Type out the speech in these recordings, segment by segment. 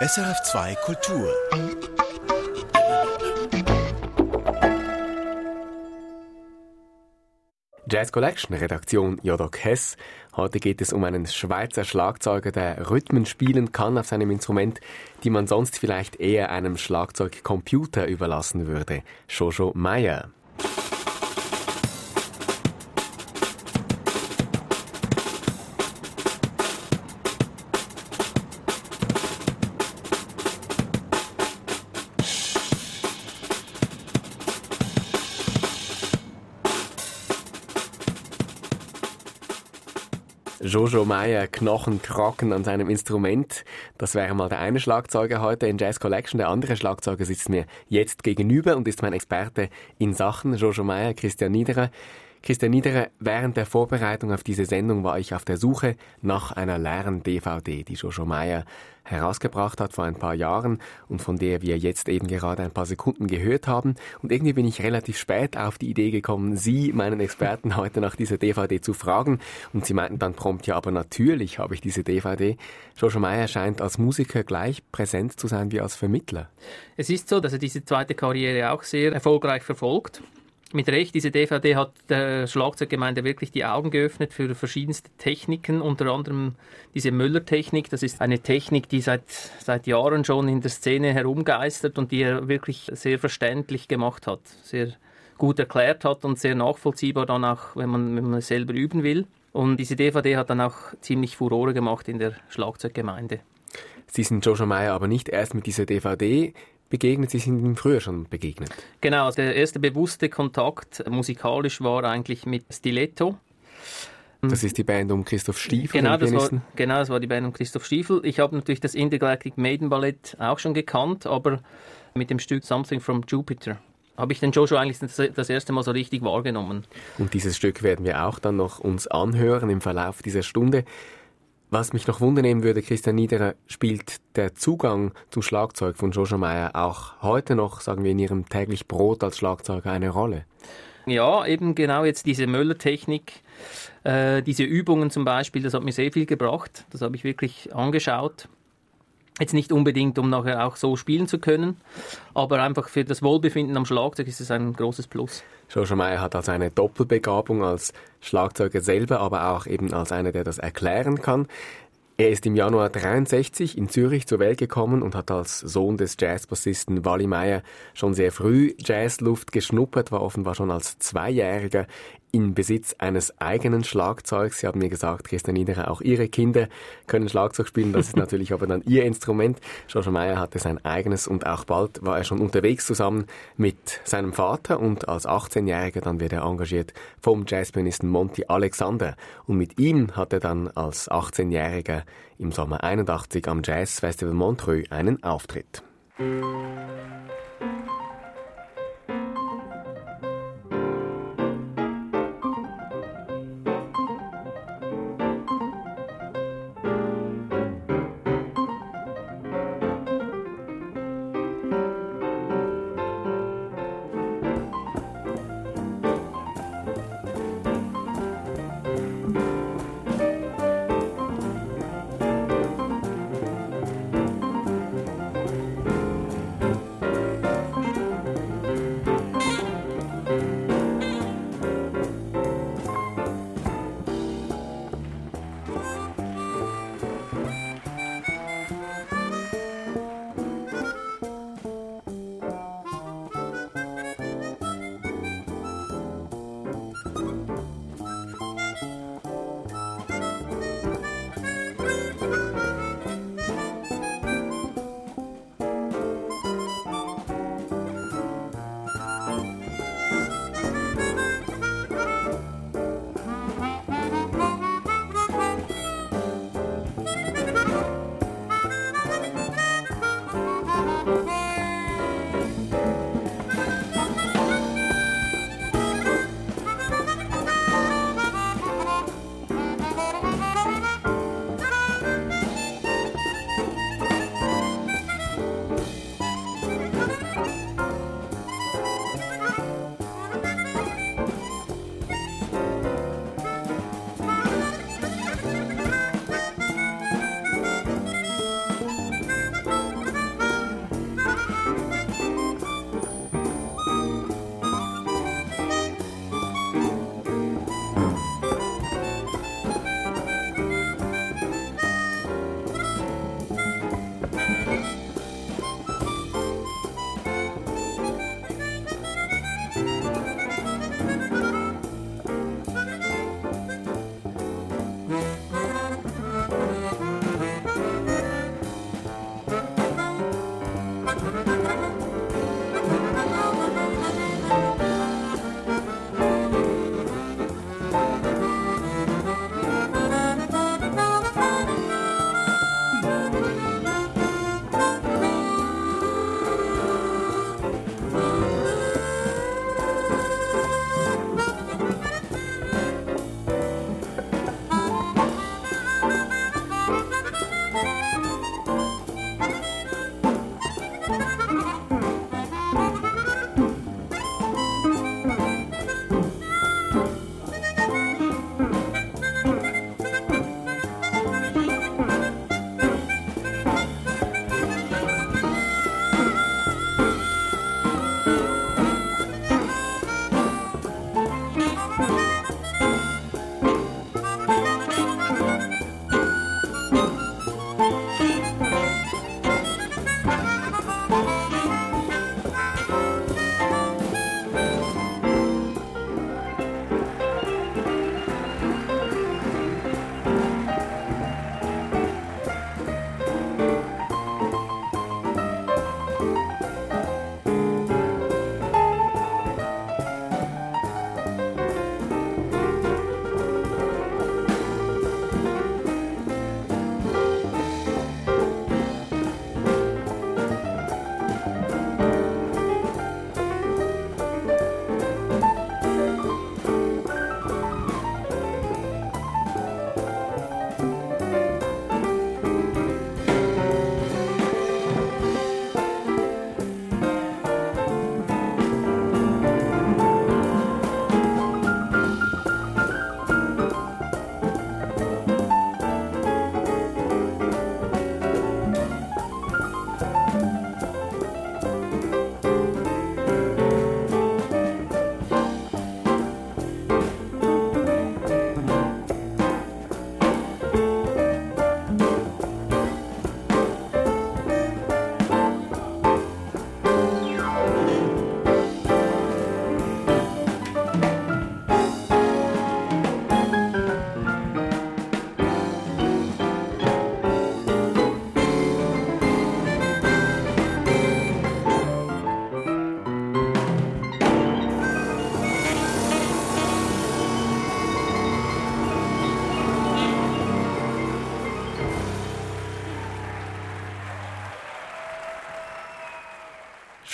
SRF2 Kultur. Jazz Collection, Redaktion Jodok Hess. Heute geht es um einen Schweizer Schlagzeuger, der Rhythmen spielen kann auf seinem Instrument, die man sonst vielleicht eher einem Schlagzeugcomputer überlassen würde. Jojo Meyer. Jojo Meyer Knochenkraken an seinem Instrument. Das wäre mal der eine Schlagzeuger heute in Jazz Collection. Der andere Schlagzeuger sitzt mir jetzt gegenüber und ist mein Experte in Sachen. Jojo Meyer, Christian Niederer. Christian Niederer, während der Vorbereitung auf diese Sendung war ich auf der Suche nach einer Lern-DVD, die Jojo Meyer herausgebracht hat vor ein paar Jahren und von der wir jetzt eben gerade ein paar Sekunden gehört haben. Und irgendwie bin ich relativ spät auf die Idee gekommen, Sie, meinen Experten, heute nach dieser DVD zu fragen. Und Sie meinten dann prompt, ja, aber natürlich habe ich diese DVD. Jojo Meyer scheint als Musiker gleich präsent zu sein wie als Vermittler. Es ist so, dass er diese zweite Karriere auch sehr erfolgreich verfolgt mit Recht, diese DVD hat der Schlagzeuggemeinde wirklich die Augen geöffnet für verschiedenste Techniken, unter anderem diese Müller-Technik. Das ist eine Technik, die seit, seit Jahren schon in der Szene herumgeistert und die er wirklich sehr verständlich gemacht hat, sehr gut erklärt hat und sehr nachvollziehbar dann auch, wenn man, wenn man selber üben will. Und diese DVD hat dann auch ziemlich Furore gemacht in der Schlagzeuggemeinde. Sie sind Joshua Meyer aber nicht erst mit dieser DVD begegnet? Sie sind ihm früher schon begegnet. Genau, also der erste bewusste Kontakt musikalisch war eigentlich mit Stiletto. Das ist die Band um Christoph Stiefel. Genau, das war, genau, das war die Band um Christoph Stiefel. Ich habe natürlich das Intergalactic Maiden Ballett auch schon gekannt, aber mit dem Stück Something from Jupiter habe ich den Joshua eigentlich das erste Mal so richtig wahrgenommen. Und dieses Stück werden wir auch dann noch uns anhören im Verlauf dieser Stunde. Was mich noch wundern würde, Christian Niederer, spielt der Zugang zum Schlagzeug von Joshua Meyer auch heute noch, sagen wir, in Ihrem täglich Brot als Schlagzeuger eine Rolle? Ja, eben genau jetzt diese Möller-Technik, äh, diese Übungen zum Beispiel, das hat mir sehr viel gebracht. Das habe ich wirklich angeschaut. Jetzt nicht unbedingt, um nachher auch so spielen zu können, aber einfach für das Wohlbefinden am Schlagzeug ist es ein großes Plus. Joshua Meyer hat also eine Doppelbegabung als Schlagzeuger selber, aber auch eben als einer, der das erklären kann. Er ist im Januar 63 in Zürich zur Welt gekommen und hat als Sohn des Jazzbassisten Wally Meyer schon sehr früh Jazzluft geschnuppert, war offenbar schon als Zweijähriger in Besitz eines eigenen Schlagzeugs. Sie haben mir gesagt, Christian Niederer, auch Ihre Kinder können Schlagzeug spielen. Das ist natürlich aber dann Ihr Instrument. George Meyer hatte sein eigenes und auch bald war er schon unterwegs zusammen mit seinem Vater und als 18-Jähriger dann wird er engagiert vom Jazzpianisten Monty Alexander. Und mit ihm hat er dann als 18-Jähriger im Sommer 81 am Jazz Festival Montreux einen Auftritt.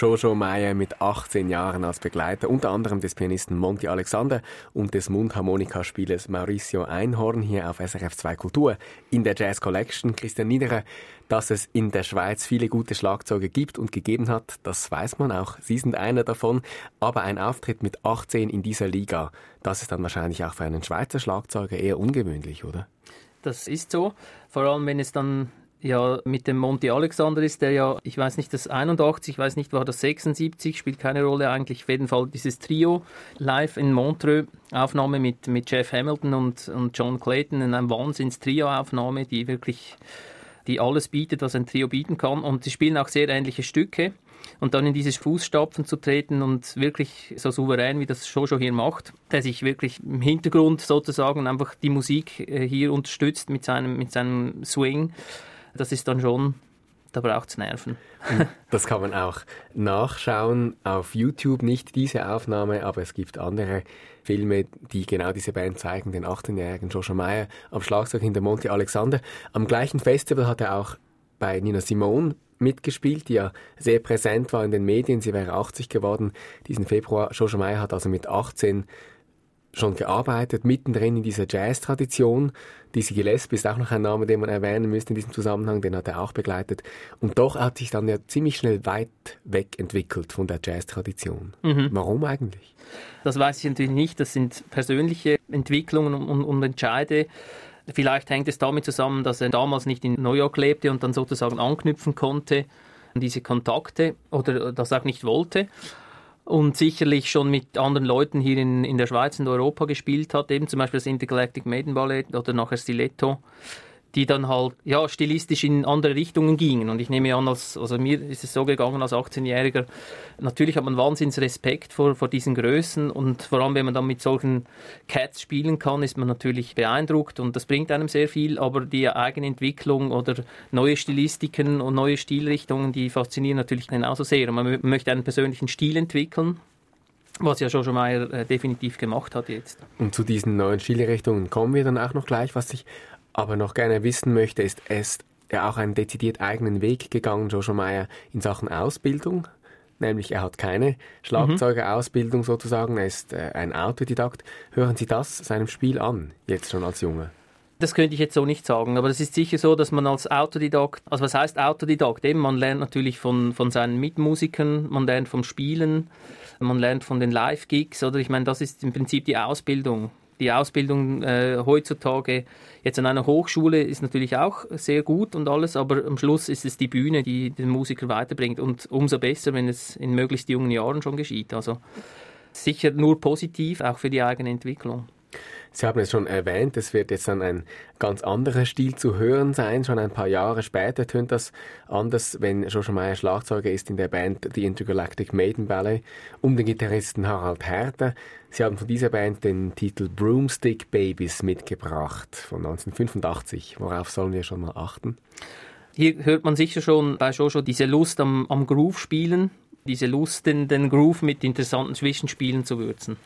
Jojo Meyer mit 18 Jahren als Begleiter, unter anderem des Pianisten Monty Alexander und des Mundharmonikaspielers Mauricio Einhorn hier auf SRF 2 Kultur in der Jazz Collection. Christian Niederer, dass es in der Schweiz viele gute Schlagzeuge gibt und gegeben hat, das weiß man auch. Sie sind einer davon. Aber ein Auftritt mit 18 in dieser Liga, das ist dann wahrscheinlich auch für einen Schweizer Schlagzeuger eher ungewöhnlich, oder? Das ist so. Vor allem, wenn es dann ja mit dem Monty Alexander ist, der ja, ich weiß nicht, das 81, ich weiß nicht, war das 76, spielt keine Rolle eigentlich. Auf jeden Fall dieses Trio live in Montreux, Aufnahme mit, mit Jeff Hamilton und, und John Clayton, in einem Wahnsinns-Trio-Aufnahme, die wirklich, die alles bietet, was ein Trio bieten kann. Und sie spielen auch sehr ähnliche Stücke. Und dann in diese Fußstapfen zu treten und wirklich so souverän, wie das Jojo hier macht, der sich wirklich im Hintergrund sozusagen einfach die Musik äh, hier unterstützt mit seinem, mit seinem Swing das ist dann schon, da braucht es Nerven. das kann man auch nachschauen auf YouTube, nicht diese Aufnahme, aber es gibt andere Filme, die genau diese Band zeigen, den 18-jährigen Joshua Meyer am Schlagzeug hinter Monty Alexander. Am gleichen Festival hat er auch bei Nina Simone mitgespielt, die ja sehr präsent war in den Medien. Sie wäre 80 geworden diesen Februar. Joshua Meyer hat also mit 18 schon gearbeitet, mittendrin in dieser Jazz-Tradition. Dizzy Gillespie ist auch noch ein Name, den man erwähnen müsste in diesem Zusammenhang, den hat er auch begleitet. Und doch hat sich dann ja ziemlich schnell weit weg entwickelt von der Jazz-Tradition. Mhm. Warum eigentlich? Das weiß ich natürlich nicht. Das sind persönliche Entwicklungen und, und, Entscheide. Vielleicht hängt es damit zusammen, dass er damals nicht in New York lebte und dann sozusagen anknüpfen konnte an diese Kontakte oder das auch nicht wollte und sicherlich schon mit anderen Leuten hier in, in der Schweiz und Europa gespielt hat, eben zum Beispiel das Intergalactic Maiden Ballet oder nachher Stiletto die dann halt ja stilistisch in andere Richtungen gingen. Und ich nehme an, als, also mir ist es so gegangen als 18-Jähriger, natürlich hat man wahnsinns Respekt vor, vor diesen Größen und vor allem, wenn man dann mit solchen Cats spielen kann, ist man natürlich beeindruckt und das bringt einem sehr viel, aber die eigene Entwicklung oder neue Stilistiken und neue Stilrichtungen, die faszinieren natürlich genauso sehr. Und man möchte einen persönlichen Stil entwickeln was ja Jojo Meyer äh, definitiv gemacht hat jetzt. Und zu diesen neuen Stilrichtungen kommen wir dann auch noch gleich. Was sich aber noch gerne wissen möchte, ist, es ja auch einen dezidiert eigenen Weg gegangen, Joshua Meyer, in Sachen Ausbildung. Nämlich, er hat keine Schlagzeugerausbildung sozusagen, er ist äh, ein Autodidakt. Hören Sie das seinem Spiel an, jetzt schon als Junge? Das könnte ich jetzt so nicht sagen, aber es ist sicher so, dass man als Autodidakt, also was heißt Autodidakt? Eben, man lernt natürlich von, von seinen Mitmusikern, man lernt vom Spielen, man lernt von den Live-Gigs, oder ich meine, das ist im Prinzip die Ausbildung die Ausbildung äh, heutzutage jetzt an einer Hochschule ist natürlich auch sehr gut und alles, aber am Schluss ist es die Bühne, die den Musiker weiterbringt und umso besser, wenn es in möglichst jungen Jahren schon geschieht. Also sicher nur positiv, auch für die eigene Entwicklung. Sie haben es schon erwähnt, es wird jetzt dann ein ganz anderer Stil zu hören sein. Schon ein paar Jahre später tönt das anders, wenn Joshua Meyer Schlagzeuger ist in der Band The Intergalactic Maiden Ballet um den Gitarristen Harald Herter. Sie haben von dieser Band den Titel Broomstick Babies mitgebracht von 1985. Worauf sollen wir schon mal achten? Hier hört man sicher schon bei Joshua diese Lust am, am Groove spielen, diese Lust, den, den Groove mit interessanten Zwischenspielen zu würzen.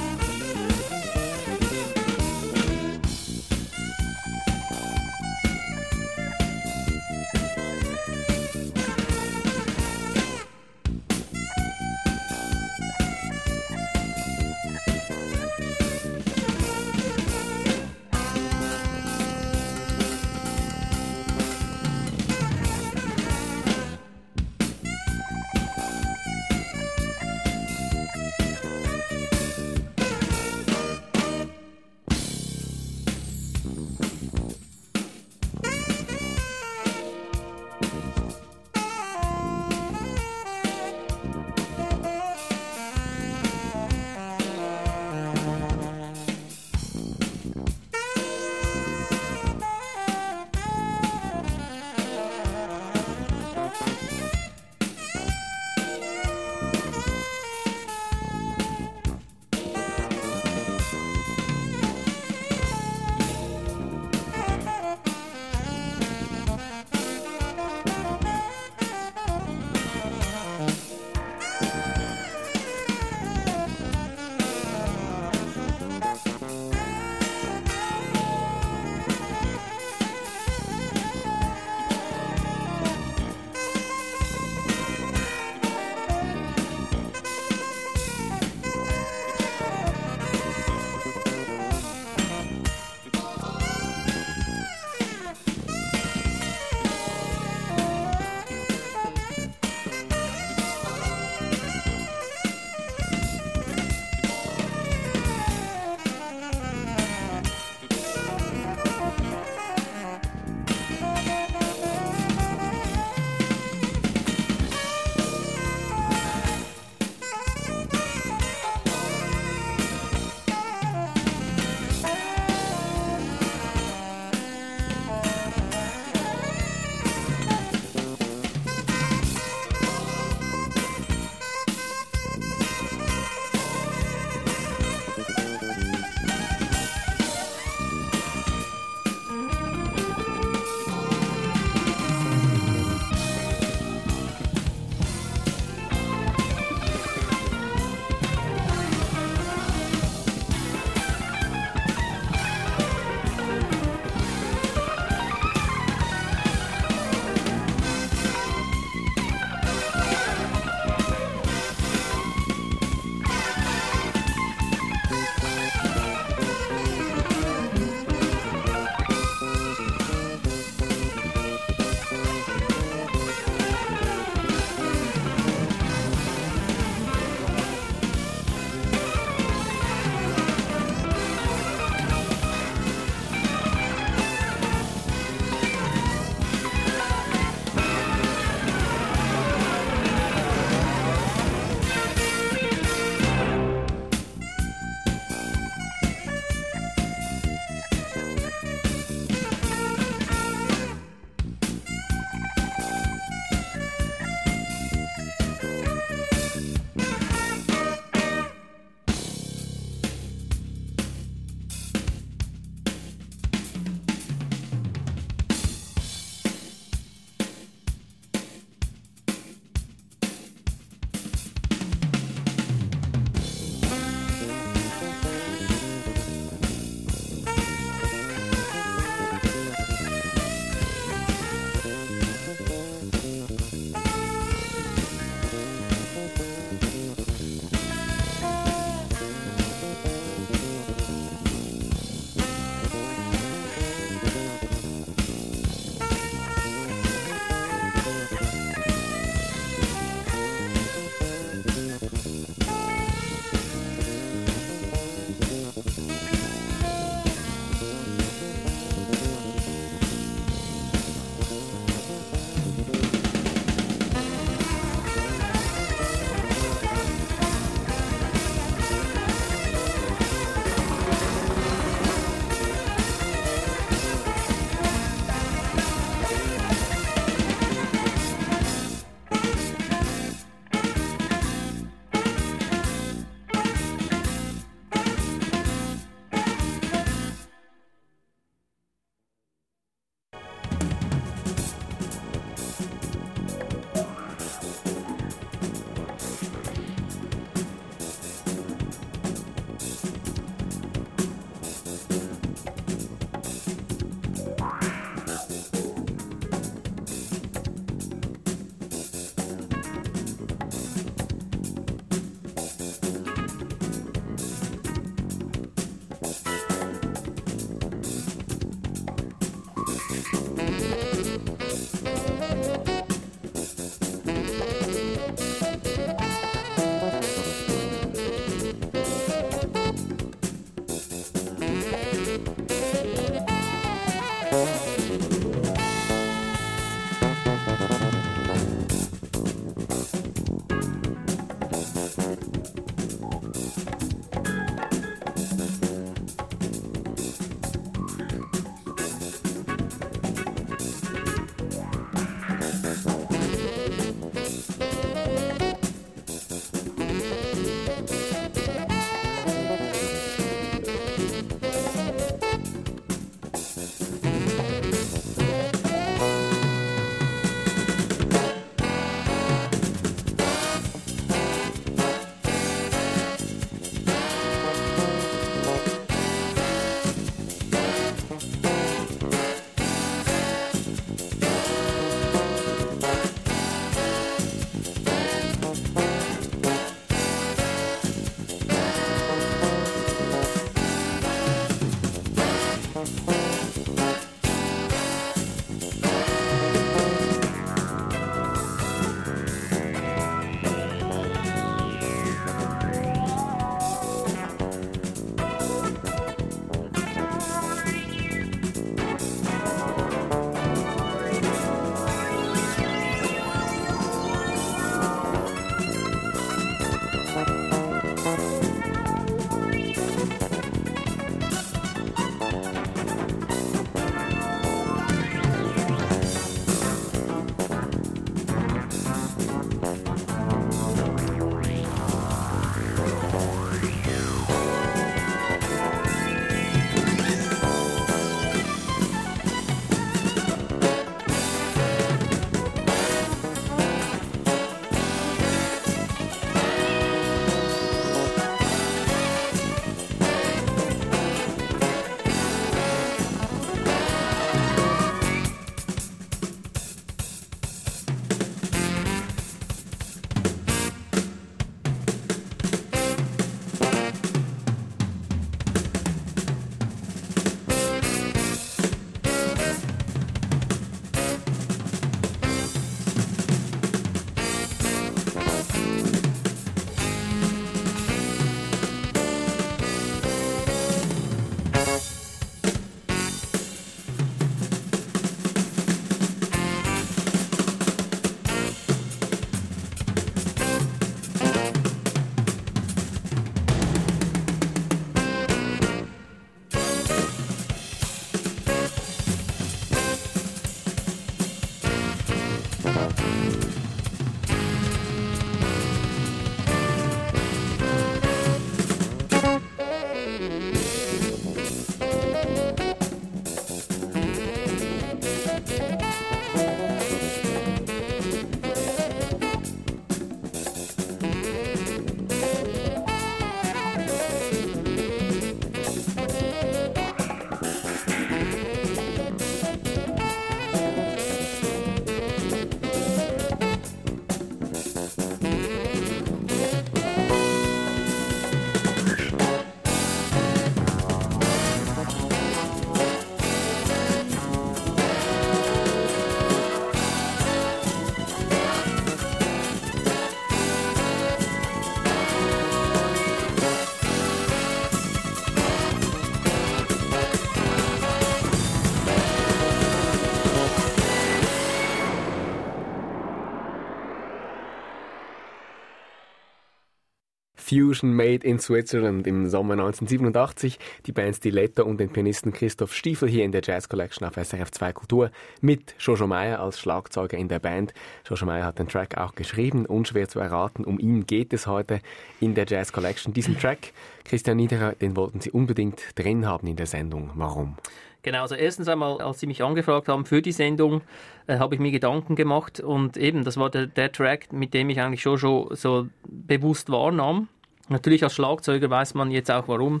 Fusion Made in Switzerland im Sommer 1987. Die Band Stiletto und den Pianisten Christoph Stiefel hier in der Jazz Collection auf SRF 2 Kultur mit Jojo Meyer als Schlagzeuger in der Band. Jojo Meyer hat den Track auch geschrieben, unschwer zu erraten. Um ihn geht es heute in der Jazz Collection. Diesen Track, Christian Niederer, den wollten Sie unbedingt drin haben in der Sendung. Warum? Genau, also erstens einmal, als Sie mich angefragt haben für die Sendung, äh, habe ich mir Gedanken gemacht und eben, das war der, der Track, mit dem ich eigentlich schon, schon so bewusst wahrnahm. Natürlich als Schlagzeuger weiß man jetzt auch warum,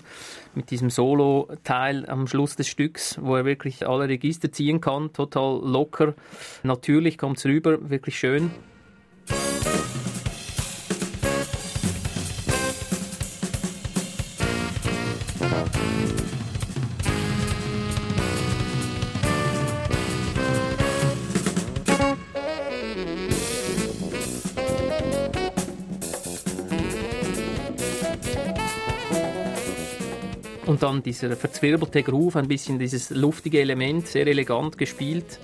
mit diesem Solo-Teil am Schluss des Stücks, wo er wirklich alle Register ziehen kann, total locker. Natürlich kommt es rüber, wirklich schön. Und dann dieser verzwirbelte Groove, ein bisschen dieses luftige Element, sehr elegant gespielt.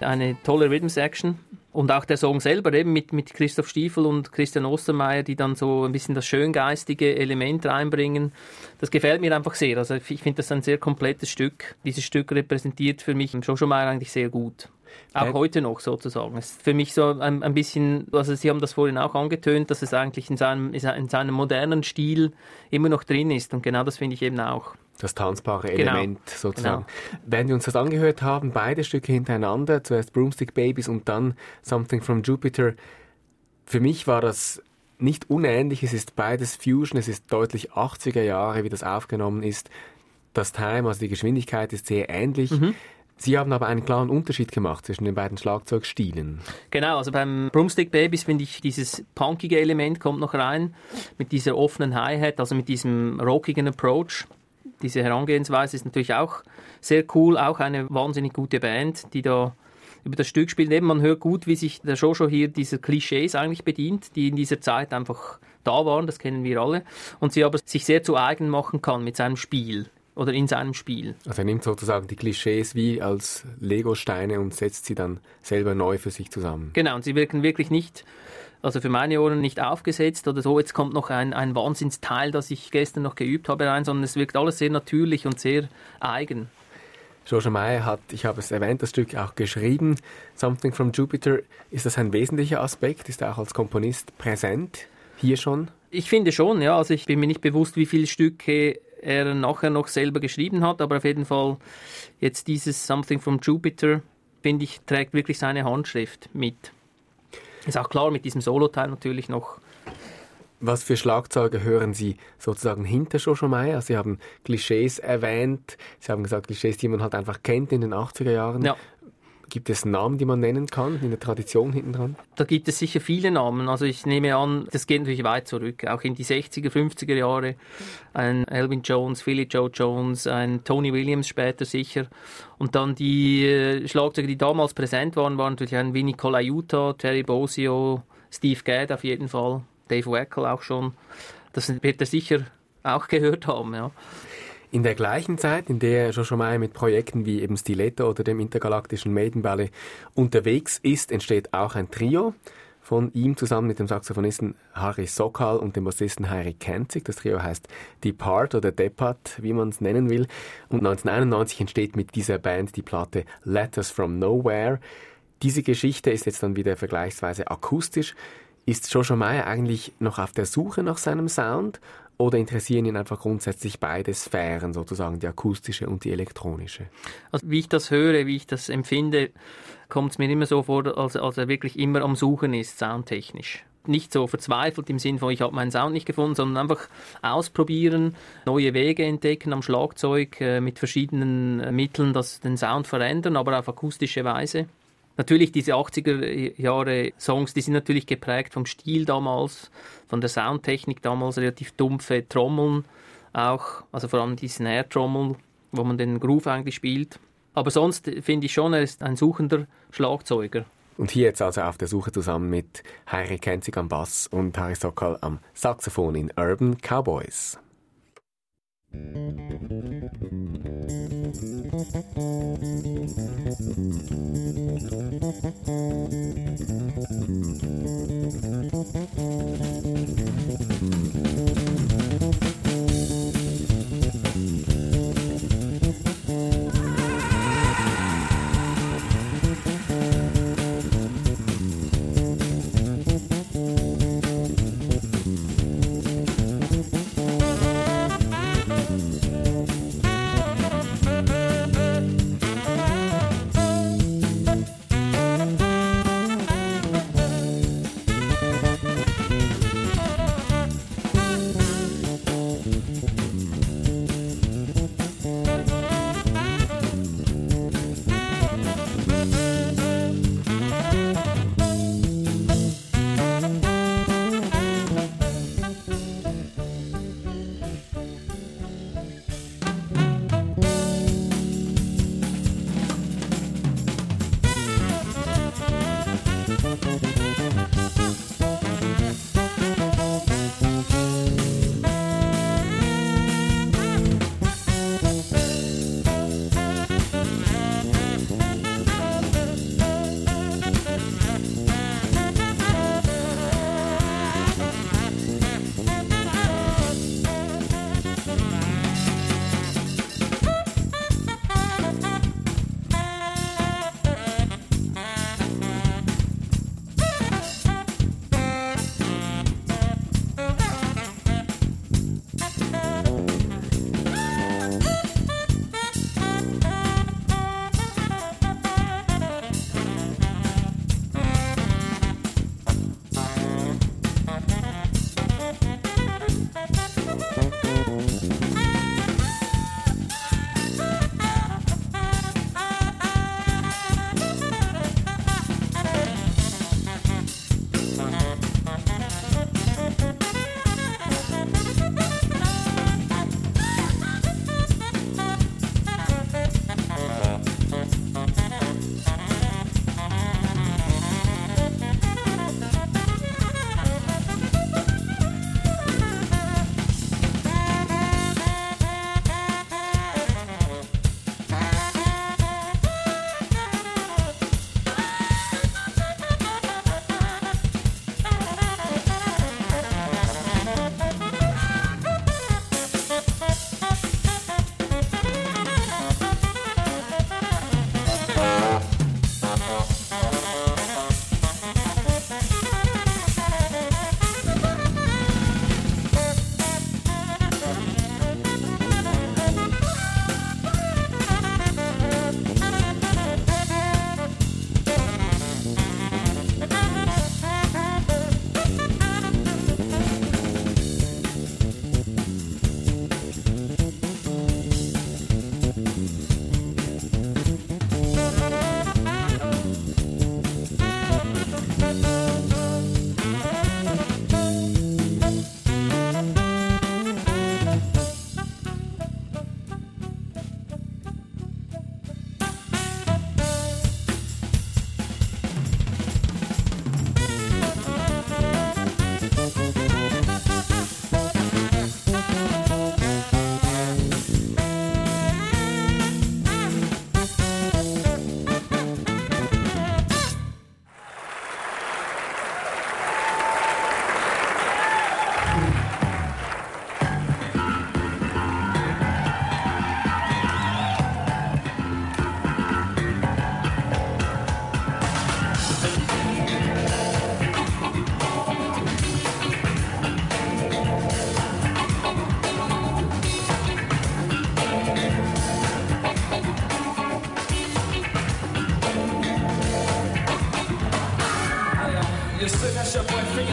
Eine tolle Rhythm Section. Und auch der Song selber eben mit, mit Christoph Stiefel und Christian Ostermeier, die dann so ein bisschen das schöngeistige Element reinbringen. Das gefällt mir einfach sehr. Also ich finde das ein sehr komplettes Stück. Dieses Stück repräsentiert für mich Joshua Meyer eigentlich sehr gut. Auch heute noch sozusagen. Es ist für mich so ein, ein, bisschen, also Sie haben das vorhin auch angetönt, dass es eigentlich in seinem, in seinem modernen Stil immer noch drin ist. Und genau das finde ich eben auch. Das tanzbare genau. Element genau. sozusagen. Genau. Während wir uns das angehört haben, beide Stücke hintereinander, zuerst Broomstick Babies und dann Something from Jupiter, für mich war das nicht unähnlich, es ist beides Fusion, es ist deutlich 80er Jahre, wie das aufgenommen ist. Das Time, also die Geschwindigkeit ist sehr ähnlich. Mhm. Sie haben aber einen klaren Unterschied gemacht zwischen den beiden Schlagzeugstilen. Genau, also beim Broomstick Babies finde ich dieses punkige Element kommt noch rein mit dieser offenen Hi-Hat, also mit diesem rockigen Approach. Diese Herangehensweise ist natürlich auch sehr cool, auch eine wahnsinnig gute Band, die da über das Stück spielt. Eben, man hört gut, wie sich der Jojo hier dieser Klischees eigentlich bedient, die in dieser Zeit einfach da waren, das kennen wir alle, und sie aber sich sehr zu eigen machen kann mit seinem Spiel oder in seinem Spiel. Also er nimmt sozusagen die Klischees wie als Lego-Steine und setzt sie dann selber neu für sich zusammen. Genau, und sie wirken wirklich nicht, also für meine Ohren nicht aufgesetzt oder so, jetzt kommt noch ein, ein Wahnsinnsteil, das ich gestern noch geübt habe rein, sondern es wirkt alles sehr natürlich und sehr eigen. George Meyer hat, ich habe es erwähnt, das Stück auch geschrieben. Something from Jupiter, ist das ein wesentlicher Aspekt? Ist er auch als Komponist präsent? Hier schon? Ich finde schon, ja. Also ich bin mir nicht bewusst, wie viele Stücke er nachher noch selber geschrieben hat, aber auf jeden Fall jetzt dieses Something from Jupiter, finde ich, trägt wirklich seine Handschrift mit. Ist auch klar mit diesem Solo-Teil natürlich noch. Was für Schlagzeuge hören Sie sozusagen hinter Joshua Meyer? Sie haben Klischees erwähnt. Sie haben gesagt, Klischees, die man halt einfach kennt in den 80er Jahren. Ja. Gibt es Namen, die man nennen kann, in der Tradition hinten dran? Da gibt es sicher viele Namen. Also ich nehme an, das geht natürlich weit zurück, auch in die 60er, 50er Jahre. Ein Elvin Jones, Philly Joe Jones, ein Tony Williams später sicher. Und dann die äh, Schlagzeuger, die damals präsent waren, waren natürlich ein Vinny Colaiuta, Terry Bosio, Steve Gadd auf jeden Fall, Dave Wackel auch schon. Das wird er sicher auch gehört haben, ja. In der gleichen Zeit, in der Joshua Meyer mit Projekten wie eben Stiletto oder dem intergalaktischen Maiden Ballet unterwegs ist, entsteht auch ein Trio von ihm zusammen mit dem Saxophonisten Harry Sokal und dem Bassisten Harry Kenzig. Das Trio heißt Depart oder Depart, wie man es nennen will. Und 1991 entsteht mit dieser Band die Platte Letters from Nowhere. Diese Geschichte ist jetzt dann wieder vergleichsweise akustisch. Ist Joshua Meyer eigentlich noch auf der Suche nach seinem Sound oder interessieren ihn einfach grundsätzlich beide Sphären, sozusagen die akustische und die elektronische? Also wie ich das höre, wie ich das empfinde, kommt es mir immer so vor, als, als er wirklich immer am Suchen ist, soundtechnisch nicht so verzweifelt im Sinne von, ich habe meinen Sound nicht gefunden, sondern einfach ausprobieren, neue Wege entdecken am Schlagzeug äh, mit verschiedenen äh, Mitteln, das den Sound verändern, aber auf akustische Weise. Natürlich diese 80er Jahre Songs, die sind natürlich geprägt vom Stil damals, von der Soundtechnik damals, relativ dumpfe Trommeln auch, also vor allem die Snare-Trommel, wo man den Groove eigentlich spielt. Aber sonst finde ich schon, er ist ein suchender Schlagzeuger. Und hier jetzt also auf der Suche zusammen mit Heiri Kenzig am Bass und Harry Sokal am Saxophon in Urban Cowboys. Musik Thank you.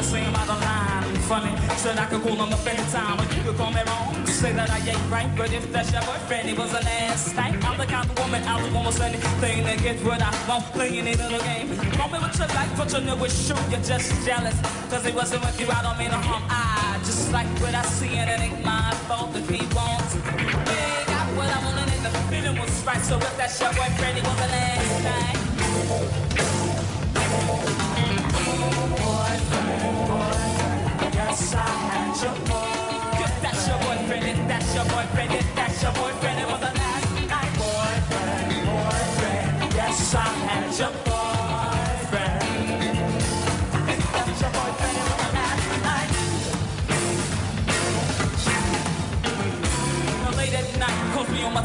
Can you sing about the line? Funny, said I could call him up anytime, but you could call me wrong. Say that I ain't right, but if that's your boyfriend, it was a last night. I'm the kind of woman I would almost anything to get what I want, playing it in the game. Call me what you like, but you know it's true, you're just jealous. Cause he wasn't with you, I don't mean to harm. I just like what I see, and it ain't my fault if he wants. Yeah, got what I wanted, and the feeling was right. So if that's your boyfriend, it was the last night. If that's your boyfriend, that's your boyfriend, that's your boyfriend, it was the last night. Boyfriend, boyfriend. Yes, I had your boyfriend.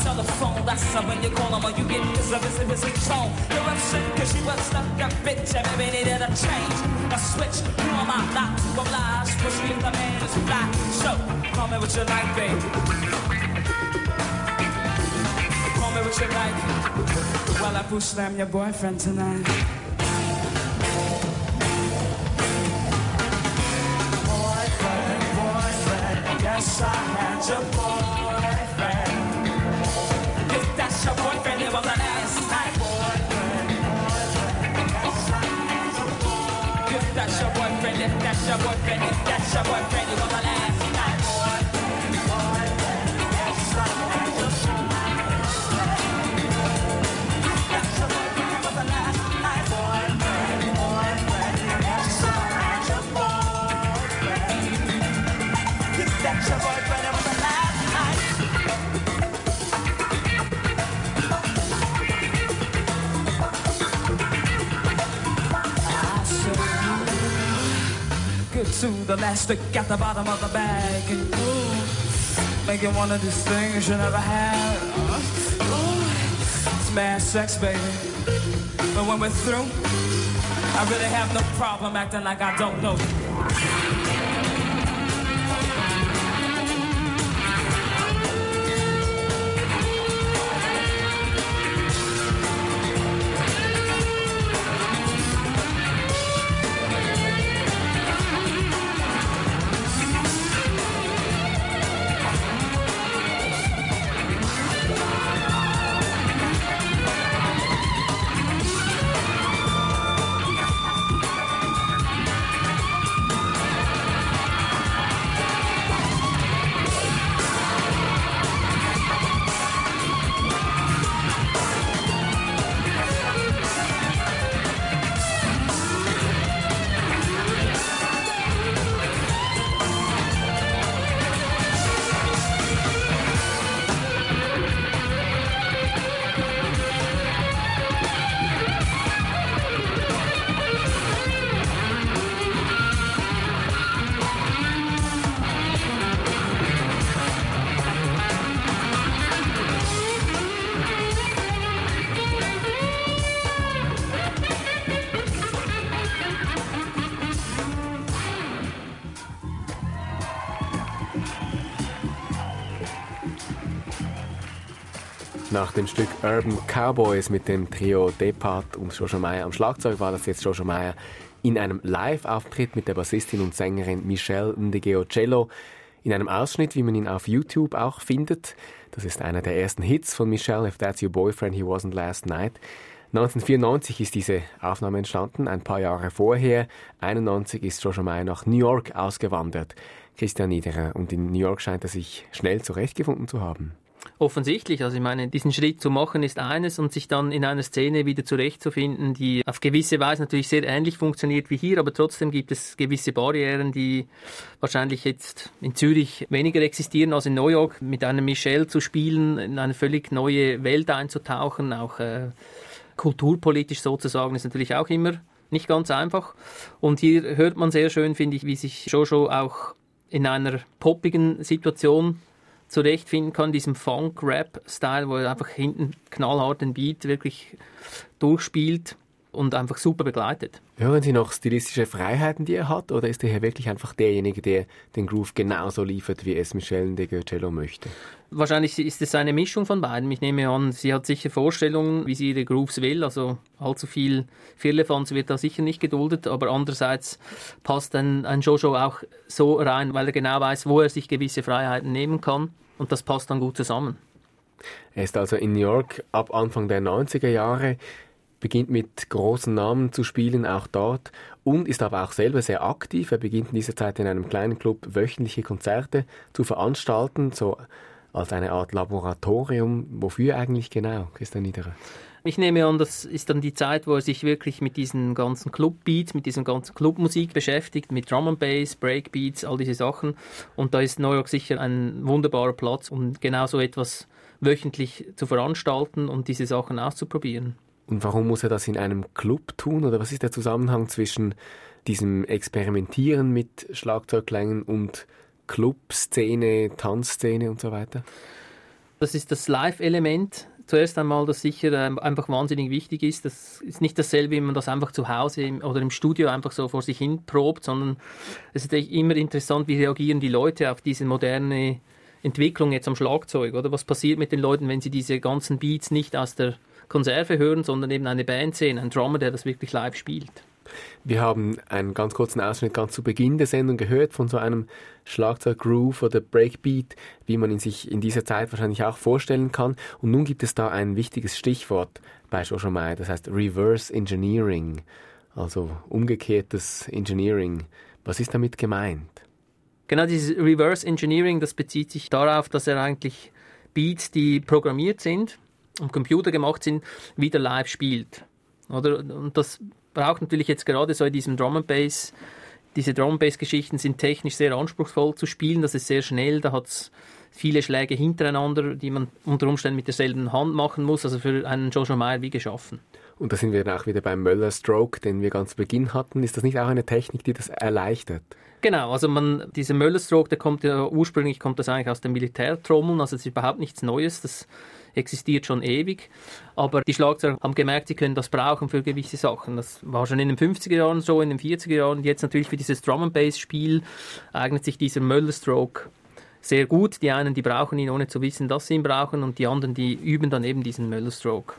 Telephone. That's how when you call him or you get this of his, his, his tone. You're upset cause she was stuck a bitch. Every needed a change, a switch. Who am I not to oblige? Push me the man is fly. So, call me what you like, baby. Call me what you like. Well, I push slam your boyfriend tonight. Boyfriend, boyfriend, yes, I had your boyfriend. Your boyfriend, that's your boyfriend, the last stick at the bottom of the bag. Ooh, making one of these things you never had. Ooh, it's mad sex, baby. But when we're through, I really have no problem acting like I don't know you. Nach dem Stück Urban Cowboys mit dem Trio Depart und Jojo Meyer am Schlagzeug war das jetzt Jojo Meyer in einem Live-Auftritt mit der Bassistin und Sängerin Michelle Ndegeocello. In einem Ausschnitt, wie man ihn auf YouTube auch findet. Das ist einer der ersten Hits von Michelle, If That's Your Boyfriend, He Wasn't Last Night. 1994 ist diese Aufnahme entstanden, ein paar Jahre vorher. 91 ist Jojo Meyer nach New York ausgewandert. Christian Niederer. Und in New York scheint er sich schnell zurechtgefunden zu haben. Offensichtlich, also ich meine, diesen Schritt zu machen ist eines und sich dann in einer Szene wieder zurechtzufinden, die auf gewisse Weise natürlich sehr ähnlich funktioniert wie hier, aber trotzdem gibt es gewisse Barrieren, die wahrscheinlich jetzt in Zürich weniger existieren als in New York. Mit einer Michelle zu spielen, in eine völlig neue Welt einzutauchen, auch äh, kulturpolitisch sozusagen, ist natürlich auch immer nicht ganz einfach. Und hier hört man sehr schön, finde ich, wie sich Jojo auch in einer poppigen Situation zurechtfinden kann, diesem Funk-Rap-Style, wo er einfach hinten knallhart den Beat wirklich durchspielt und einfach super begleitet. Hören Sie noch stilistische Freiheiten, die er hat, oder ist er hier wirklich einfach derjenige, der den Groove genauso liefert, wie es Michel de Cello möchte? Wahrscheinlich ist es eine Mischung von beiden. Ich nehme an, sie hat sicher Vorstellungen, wie sie ihre Grooves will. Also allzu viel Firlefanz wird da sicher nicht geduldet. Aber andererseits passt ein, ein Jojo auch so rein, weil er genau weiß, wo er sich gewisse Freiheiten nehmen kann. Und das passt dann gut zusammen. Er ist also in New York ab Anfang der 90er Jahre, beginnt mit großen Namen zu spielen, auch dort, und ist aber auch selber sehr aktiv. Er beginnt in dieser Zeit in einem kleinen Club wöchentliche Konzerte zu veranstalten, so als eine Art Laboratorium. Wofür eigentlich genau, Christian Niederer? Ich nehme an, das ist dann die Zeit, wo er sich wirklich mit diesen ganzen Clubbeats, mit diesem ganzen Clubmusik beschäftigt, mit Drum and Bass, Breakbeats, all diese Sachen. Und da ist New York sicher ein wunderbarer Platz, um genau so etwas wöchentlich zu veranstalten und diese Sachen auszuprobieren. Und warum muss er das in einem Club tun? Oder was ist der Zusammenhang zwischen diesem Experimentieren mit Schlagzeugklängen und Clubszene, Tanzszene und so weiter? Das ist das Live-Element. Zuerst einmal, das sicher ähm, einfach wahnsinnig wichtig ist. Das ist nicht dasselbe, wie man das einfach zu Hause oder im Studio einfach so vor sich hin probt, sondern es ist immer interessant, wie reagieren die Leute auf diese moderne Entwicklung jetzt am Schlagzeug, oder? Was passiert mit den Leuten, wenn sie diese ganzen Beats nicht aus der Konserve hören, sondern eben eine Band sehen, ein Drummer, der das wirklich live spielt? Wir haben einen ganz kurzen Ausschnitt ganz zu Beginn der Sendung gehört von so einem Schlagzeug-Groove oder Breakbeat, wie man ihn sich in dieser Zeit wahrscheinlich auch vorstellen kann. Und nun gibt es da ein wichtiges Stichwort bei Jojo Mai, das heißt Reverse Engineering, also umgekehrtes Engineering. Was ist damit gemeint? Genau dieses Reverse Engineering, das bezieht sich darauf, dass er eigentlich Beats, die programmiert sind und Computer gemacht sind, wieder live spielt. Oder? Und das braucht natürlich jetzt gerade so in diesem Drum and Bass. Diese Drum and Bass Geschichten sind technisch sehr anspruchsvoll zu spielen. Das ist sehr schnell. Da hat es viele Schläge hintereinander, die man unter Umständen mit derselben Hand machen muss. Also für einen Joshua Meyer wie geschaffen. Und da sind wir dann auch wieder beim Möller Stroke, den wir ganz zu Beginn hatten. Ist das nicht auch eine Technik, die das erleichtert? Genau, also man, dieser Möller-Stroke, der kommt ja ursprünglich kommt das eigentlich aus den Militärtrommeln, also es ist überhaupt nichts Neues, das existiert schon ewig. Aber die Schlagzeuger haben gemerkt, sie können das brauchen für gewisse Sachen. Das war schon in den 50er Jahren so, in den 40er Jahren. Jetzt natürlich für dieses Drum and Bass Spiel eignet sich dieser Möller-Stroke sehr gut. Die einen, die brauchen ihn, ohne zu wissen, dass sie ihn brauchen, und die anderen, die üben dann eben diesen Möller-Stroke.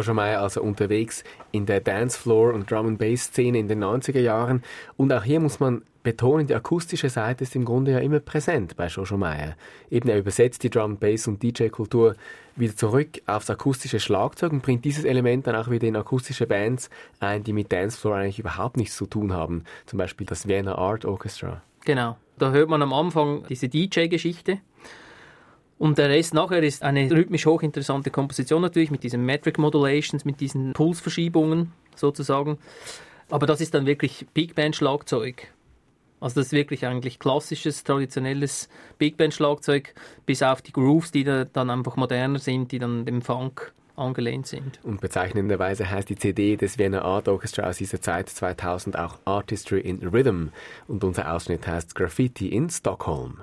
Joshua Meyer also unterwegs in der Dancefloor- und Drum-and-Bass-Szene in den 90er Jahren. Und auch hier muss man betonen, die akustische Seite ist im Grunde ja immer präsent bei Joshua Meyer. Eben er übersetzt die Drum, Bass und DJ-Kultur wieder zurück aufs akustische Schlagzeug und bringt dieses Element dann auch wieder in akustische Bands ein, die mit Dancefloor eigentlich überhaupt nichts zu tun haben. Zum Beispiel das Vienna Art Orchestra. Genau. Da hört man am Anfang diese DJ-Geschichte. Und der Rest nachher ist eine rhythmisch hochinteressante Komposition natürlich mit diesen Metric Modulations, mit diesen Pulsverschiebungen sozusagen. Aber das ist dann wirklich Big Band Schlagzeug. Also das ist wirklich eigentlich klassisches, traditionelles Big Band Schlagzeug, bis auf die Grooves, die da dann einfach moderner sind, die dann dem Funk angelehnt sind. Und bezeichnenderweise heißt die CD des Vienna Art Orchestra aus dieser Zeit 2000 auch Artistry in Rhythm und unser Ausschnitt heißt Graffiti in Stockholm.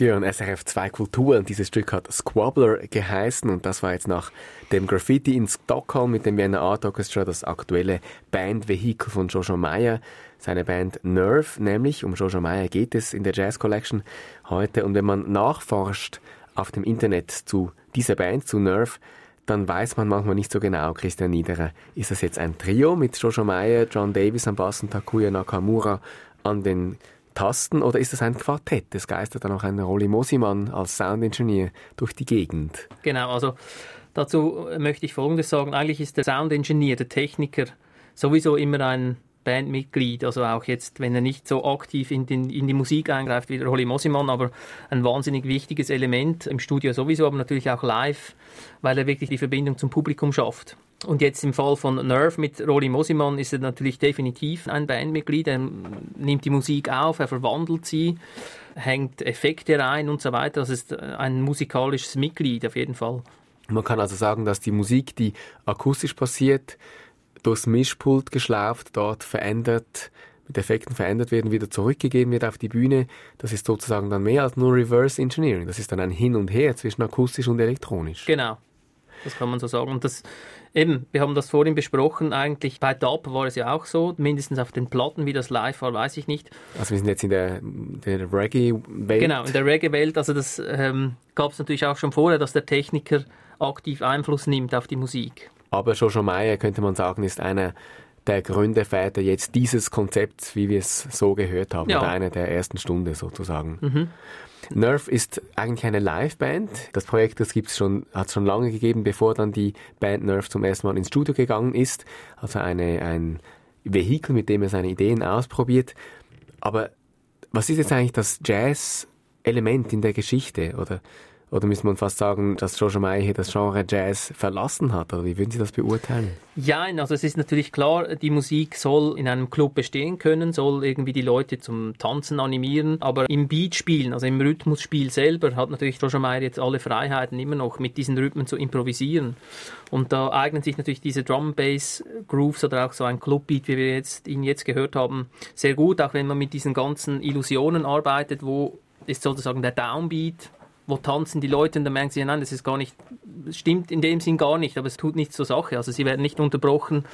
Hören SRF 2 Kultur und dieses Stück hat Squabbler geheißen und das war jetzt nach dem Graffiti in Stockholm mit dem Vienna Art Orchestra das aktuelle Bandvehikel von Jojo Meyer. Seine Band Nerve, nämlich um Jojo Meyer geht es in der Jazz Collection heute und wenn man nachforscht auf dem Internet zu dieser Band, zu Nerve, dann weiß man manchmal nicht so genau, Christian Niederer, ist das jetzt ein Trio mit Jojo Meyer, John Davis am Bass und Takuya Nakamura an den Tasten oder ist das ein Quartett? Es geistert dann auch ein Rolli Mosimann als Soundingenieur durch die Gegend. Genau, also dazu möchte ich Folgendes sagen. Eigentlich ist der Soundingenieur, der Techniker, sowieso immer ein Bandmitglied, also auch jetzt, wenn er nicht so aktiv in, den, in die Musik eingreift wie der Holly Mosimann, aber ein wahnsinnig wichtiges Element im Studio sowieso, aber natürlich auch live, weil er wirklich die Verbindung zum Publikum schafft. Und jetzt im Fall von Nerve mit Rolly Mosimann ist er natürlich definitiv ein Bandmitglied. Er nimmt die Musik auf, er verwandelt sie, hängt Effekte rein und so weiter. Das ist ein musikalisches Mitglied auf jeden Fall. Man kann also sagen, dass die Musik, die akustisch passiert, durchs Mischpult geschlauft, dort verändert, mit Effekten verändert werden, wieder zurückgegeben wird auf die Bühne. Das ist sozusagen dann mehr als nur Reverse Engineering. Das ist dann ein Hin und Her zwischen akustisch und elektronisch. Genau. Das kann man so sagen. Und das, eben, wir haben das vorhin besprochen, eigentlich bei Dub war es ja auch so, mindestens auf den Platten, wie das live war, weiß ich nicht. Also wir sind jetzt in der, der Reggae-Welt. Genau, in der Reggae-Welt. Also das ähm, gab es natürlich auch schon vorher, dass der Techniker aktiv Einfluss nimmt auf die Musik. Aber Jojo Meyer, könnte man sagen, ist einer der Gründerväter jetzt dieses Konzepts, wie wir es so gehört haben, Ja. oder einer der ersten Stunde sozusagen. Mhm. Nerve ist eigentlich eine Liveband. Das Projekt das gibt's schon, hat es schon lange gegeben, bevor dann die Band Nerve zum ersten Mal ins Studio gegangen ist. Also eine, ein Vehikel, mit dem er seine Ideen ausprobiert. Aber was ist jetzt eigentlich das Jazz-Element in der Geschichte? Oder, oder müsste man fast sagen, dass Jojo Meyer hier das Genre Jazz verlassen hat? Oder wie würden Sie das beurteilen? Ja, also es ist natürlich klar, die Musik soll in einem Club bestehen können, soll irgendwie die Leute zum Tanzen animieren, aber im Beatspielen, also im Rhythmusspiel selber, hat natürlich Roger Meyer jetzt alle Freiheiten immer noch mit diesen Rhythmen zu improvisieren. Und da eignen sich natürlich diese Drum Bass Grooves oder auch so ein Clubbeat, wie wir jetzt ihn jetzt gehört haben, sehr gut, auch wenn man mit diesen ganzen Illusionen arbeitet, wo ist sozusagen der Downbeat, wo tanzen die Leute und dann merken sie, ja, nein, das ist gar nicht, stimmt in dem Sinn gar nicht, aber es tut nichts zur Sache. Also sie werden nicht unterbrochen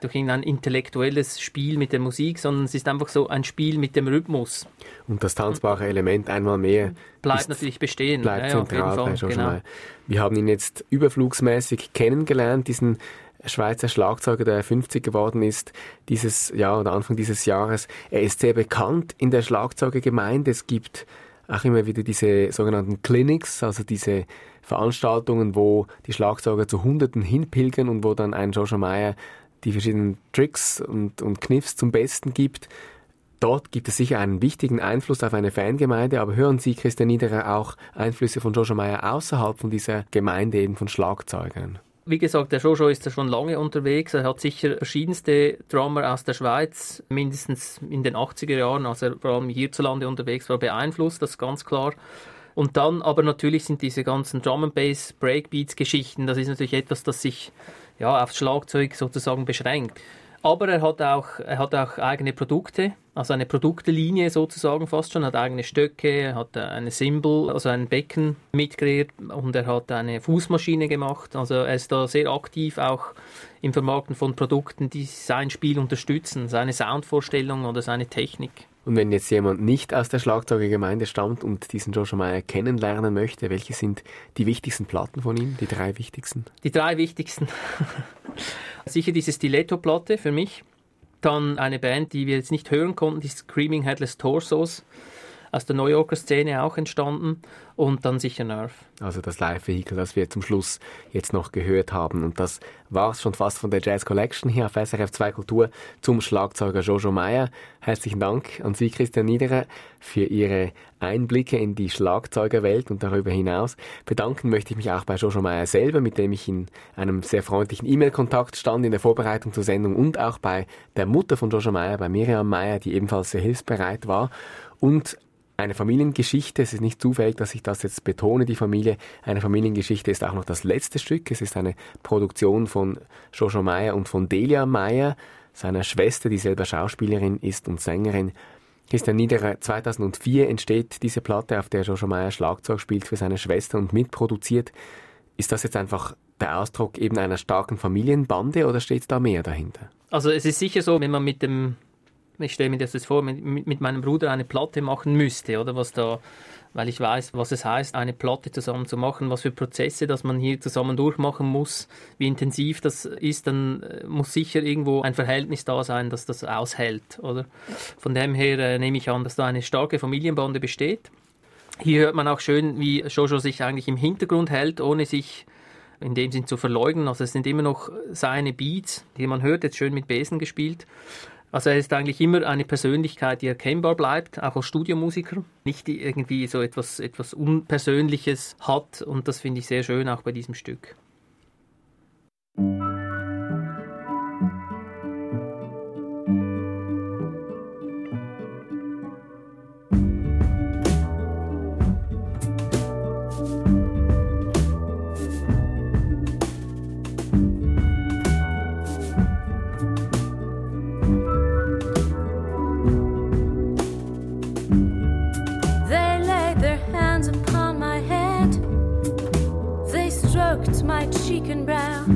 durch irgendein intellektuelles Spiel mit der Musik, sondern es ist einfach so ein Spiel mit dem Rhythmus. Und das tanzbare Element einmal mehr Bleibt natürlich bestehen. bleibt Ja, zentral Fall, genau. Wir haben ihn jetzt überflugsmäßig kennengelernt, diesen Schweizer Schlagzeuger, der 50 geworden ist, dieses Jahr oder Anfang dieses Jahres. Er ist sehr bekannt in der Schlagzeugergemeinde. Es gibt auch immer wieder diese sogenannten Clinics, also diese Veranstaltungen, wo die Schlagzeuger zu Hunderten hinpilgern und wo dann ein Joshua Meyer die verschiedenen Tricks und, und Kniffs zum Besten gibt. Dort gibt es sicher einen wichtigen Einfluss auf eine Fangemeinde, aber hören Sie, Christian Niederer, auch Einflüsse von Joshua Meyer außerhalb von dieser Gemeinde eben von Schlagzeugern? Wie gesagt, der Jojo ist ja schon lange unterwegs. Er hat sicher verschiedenste Drummer aus der Schweiz, mindestens in den 80er Jahren, als er vor allem hierzulande unterwegs war, beeinflusst, das ist ganz klar. Und dann aber natürlich sind diese ganzen Drum and Bass Breakbeats Geschichten, das ist natürlich etwas, das sich ja aufs Schlagzeug sozusagen beschränkt. Aber er hat auch, er hat auch eigene Produkte, also eine Produktelinie sozusagen fast schon, hat eigene Stöcke, er hat eine Cymbal, also ein Becken mitgekreiert und er hat eine Fußmaschine gemacht. Also er ist da sehr aktiv auch im Vermarkten von Produkten, die sein Spiel unterstützen, seine Soundvorstellung oder seine Technik. Und wenn jetzt jemand nicht aus der Schlagzeugergemeinde stammt und diesen Joshua Meyer kennenlernen möchte, welche sind die wichtigsten Platten von ihm, die drei wichtigsten? Die drei wichtigsten. Sicher diese Stiletto-Platte für mich. Dann eine Band, die wir jetzt nicht hören konnten, die Screaming Headless Torsos. Aus der New Yorker Szene auch entstanden. Und dann sicher Nerve. Also das Live-Vehikel, das wir zum Schluss jetzt noch gehört haben. Und das war's schon fast von der Jazz Collection hier auf SRF 2 Kultur zum Schlagzeuger Jojo Meyer. Herzlichen Dank an Sie, Christian Niederer, für Ihre Einblicke in die Schlagzeugerwelt und darüber hinaus. Bedanken möchte ich mich auch bei Jojo Meyer selber, mit dem ich in einem sehr freundlichen E-Mail-Kontakt stand in der Vorbereitung zur Sendung und auch bei der Mutter von Jojo Meyer, bei Miriam Meyer, die ebenfalls sehr hilfsbereit war. Und eine Familiengeschichte. Es ist nicht zufällig, dass ich das jetzt betone, die Familie. Eine Familiengeschichte ist auch noch das letzte Stück. Es ist eine Produktion von Jojo Meyer und von Delia Meyer, seiner Schwester, die selber Schauspielerin ist und Sängerin. Christian Niederer, 2004 entsteht diese Platte, auf der Jojo Meyer Schlagzeug spielt für seine Schwester und mitproduziert. Ist das jetzt einfach der Ausdruck eben einer starken Familienbande oder steht da mehr dahinter? Also es ist sicher so, wenn man mit dem, ich stelle mir das jetzt vor, mit, mit meinem Bruder eine Platte machen müsste, oder was da weil ich weiß, was es heißt, eine Platte zusammen zu machen, was für Prozesse, dass man hier zusammen durchmachen muss, wie intensiv das ist, dann äh, muss sicher irgendwo ein Verhältnis da sein, dass das aushält, oder? Von dem her äh, nehme ich an, dass da eine starke Familienbande besteht. Hier hört man auch schön, wie Jojo sich eigentlich im Hintergrund hält, ohne sich in dem Sinn zu verleugnen. Also es sind immer noch seine Beats, die man hört, jetzt schön mit Besen gespielt. Also er ist eigentlich immer eine Persönlichkeit, die erkennbar bleibt, auch als Studiomusiker. Nicht irgendwie so etwas, etwas Unpersönliches hat und das finde ich sehr schön auch bei diesem Stück. chicken brown.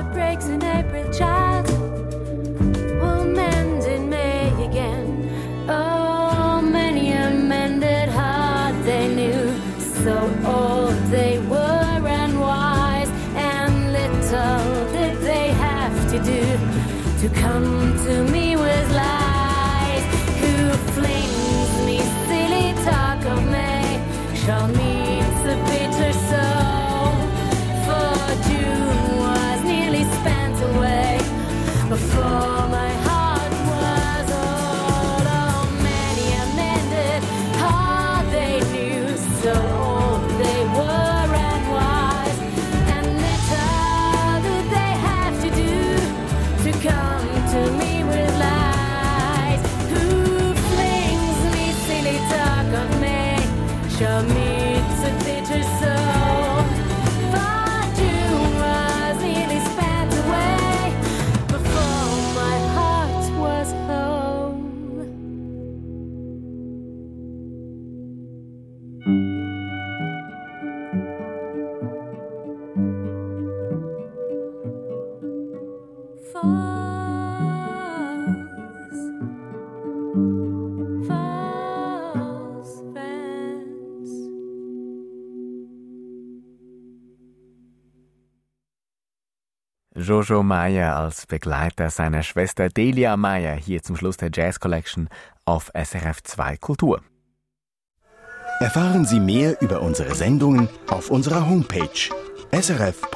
that breaks in April, child. Jojo Meyer als Begleiter seiner Schwester Delia Meyer hier zum Schluss der Jazz Collection auf SRF 2 Kultur. Erfahren Sie mehr über unsere Sendungen auf unserer Homepage srf.ch-kultur.